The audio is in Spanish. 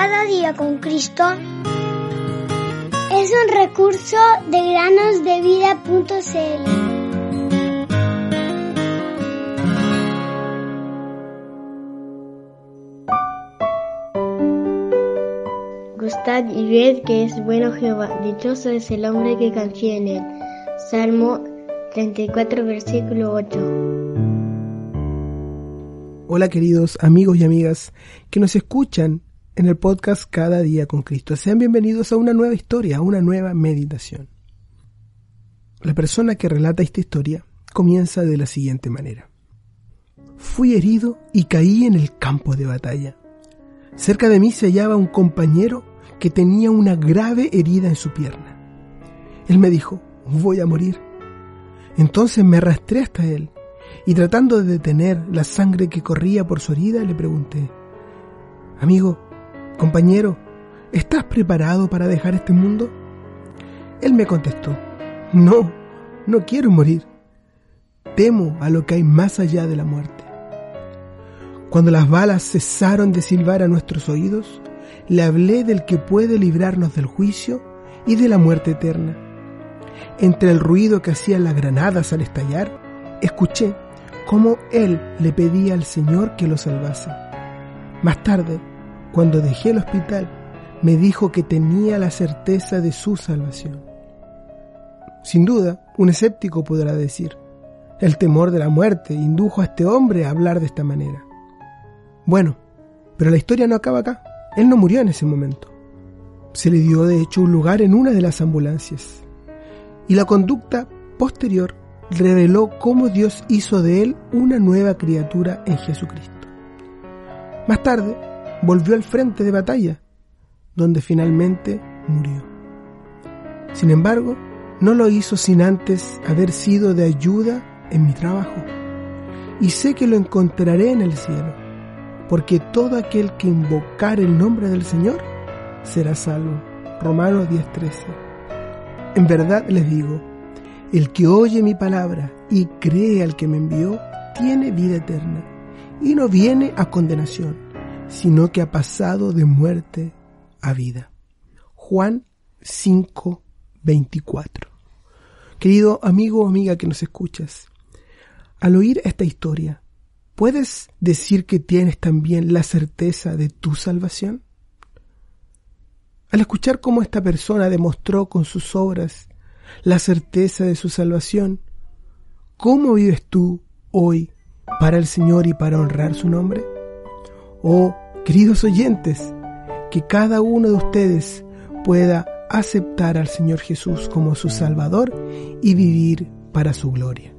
Cada día con Cristo es un recurso de granosdevida.cl. Gustad y ved que es bueno Jehová, dichoso es el hombre que confía en él. Salmo 34, versículo 8. Hola queridos amigos y amigas que nos escuchan en el podcast Cada día con Cristo. Sean bienvenidos a una nueva historia, a una nueva meditación. La persona que relata esta historia comienza de la siguiente manera. Fui herido y caí en el campo de batalla. Cerca de mí se hallaba un compañero que tenía una grave herida en su pierna. Él me dijo, voy a morir. Entonces me arrastré hasta él y tratando de detener la sangre que corría por su herida le pregunté, Amigo, Compañero, ¿estás preparado para dejar este mundo? Él me contestó, no, no quiero morir. Temo a lo que hay más allá de la muerte. Cuando las balas cesaron de silbar a nuestros oídos, le hablé del que puede librarnos del juicio y de la muerte eterna. Entre el ruido que hacían las granadas al estallar, escuché cómo él le pedía al Señor que lo salvase. Más tarde, cuando dejé el hospital, me dijo que tenía la certeza de su salvación. Sin duda, un escéptico podrá decir, el temor de la muerte indujo a este hombre a hablar de esta manera. Bueno, pero la historia no acaba acá. Él no murió en ese momento. Se le dio de hecho un lugar en una de las ambulancias. Y la conducta posterior reveló cómo Dios hizo de él una nueva criatura en Jesucristo. Más tarde, volvió al frente de batalla, donde finalmente murió. Sin embargo, no lo hizo sin antes haber sido de ayuda en mi trabajo. Y sé que lo encontraré en el cielo, porque todo aquel que invocar el nombre del Señor será salvo. Romanos 10:13. En verdad les digo, el que oye mi palabra y cree al que me envió, tiene vida eterna, y no viene a condenación sino que ha pasado de muerte a vida. Juan 5, 24. Querido amigo o amiga que nos escuchas, al oír esta historia, ¿puedes decir que tienes también la certeza de tu salvación? Al escuchar cómo esta persona demostró con sus obras la certeza de su salvación, ¿cómo vives tú hoy para el Señor y para honrar su nombre? Oh, queridos oyentes, que cada uno de ustedes pueda aceptar al Señor Jesús como su Salvador y vivir para su gloria.